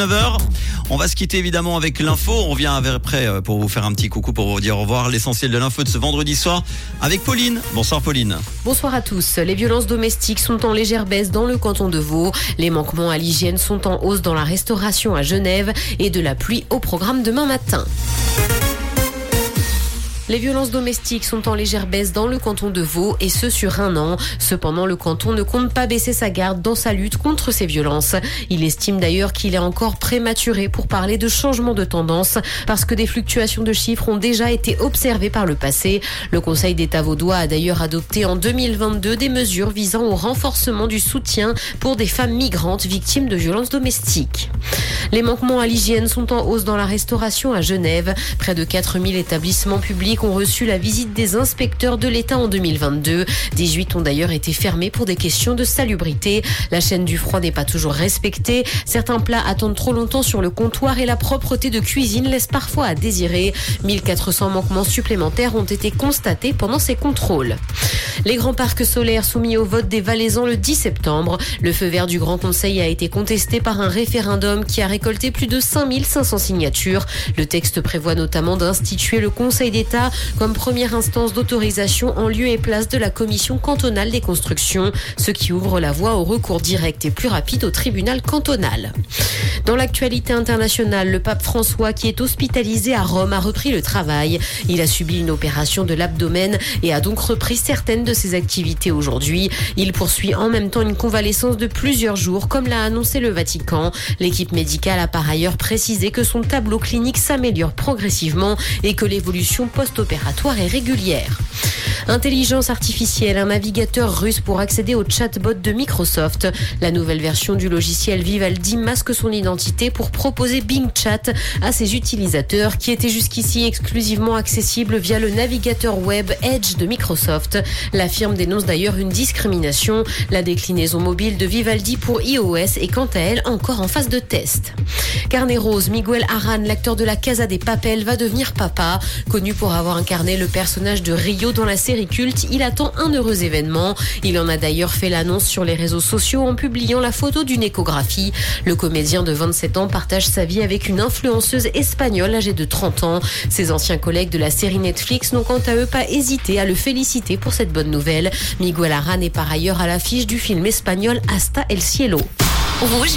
9h. On va se quitter évidemment avec l'info. On revient après euh, pour vous faire un petit coucou, pour vous dire au revoir. L'essentiel de l'info de ce vendredi soir avec Pauline. Bonsoir Pauline. Bonsoir à tous. Les violences domestiques sont en légère baisse dans le canton de Vaud. Les manquements à l'hygiène sont en hausse dans la restauration à Genève et de la pluie au programme demain matin. Les violences domestiques sont en légère baisse dans le canton de Vaud et ce sur un an. Cependant, le canton ne compte pas baisser sa garde dans sa lutte contre ces violences. Il estime d'ailleurs qu'il est encore prématuré pour parler de changement de tendance parce que des fluctuations de chiffres ont déjà été observées par le passé. Le Conseil d'État vaudois a d'ailleurs adopté en 2022 des mesures visant au renforcement du soutien pour des femmes migrantes victimes de violences domestiques. Les manquements à l'hygiène sont en hausse dans la restauration à Genève. Près de 4000 établissements publics ont reçu la visite des inspecteurs de l'État en 2022. 18 ont d'ailleurs été fermés pour des questions de salubrité. La chaîne du froid n'est pas toujours respectée. Certains plats attendent trop longtemps sur le comptoir et la propreté de cuisine laisse parfois à désirer. 1400 manquements supplémentaires ont été constatés pendant ces contrôles. Les grands parcs solaires soumis au vote des Valaisans le 10 septembre. Le feu vert du Grand Conseil a été contesté par un référendum qui a récolté plus de 5500 signatures. Le texte prévoit notamment d'instituer le Conseil d'État comme première instance d'autorisation en lieu et place de la Commission cantonale des constructions, ce qui ouvre la voie au recours direct et plus rapide au tribunal cantonal. Dans l'actualité internationale, le pape François, qui est hospitalisé à Rome, a repris le travail. Il a subi une opération de l'abdomen et a donc repris certaines de ses activités aujourd'hui. Il poursuit en même temps une convalescence de plusieurs jours, comme l'a annoncé le Vatican. L'équipe médicale a par ailleurs précisé que son tableau clinique s'améliore progressivement et que l'évolution post-opératoire est régulière. Intelligence artificielle, un navigateur russe pour accéder au chatbot de Microsoft. La nouvelle version du logiciel Vivaldi masque son identité pour proposer Bing Chat à ses utilisateurs qui étaient jusqu'ici exclusivement accessibles via le navigateur web Edge de Microsoft. La firme dénonce d'ailleurs une discrimination. La déclinaison mobile de Vivaldi pour iOS est quant à elle encore en phase de test. Carnet Rose, Miguel Aran, l'acteur de la Casa des Papel, va devenir papa. Connu pour avoir incarné le personnage de Rio dans la série culte, il attend un heureux événement. Il en a d'ailleurs fait l'annonce sur les réseaux sociaux en publiant la photo d'une échographie. Le comédien de 27 ans partage sa vie avec une influenceuse espagnole âgée de 30 ans. Ses anciens collègues de la série Netflix n'ont quant à eux pas hésité à le féliciter pour cette bonne nouvelle. Miguel Aran est par ailleurs à l'affiche du film espagnol Hasta el Cielo.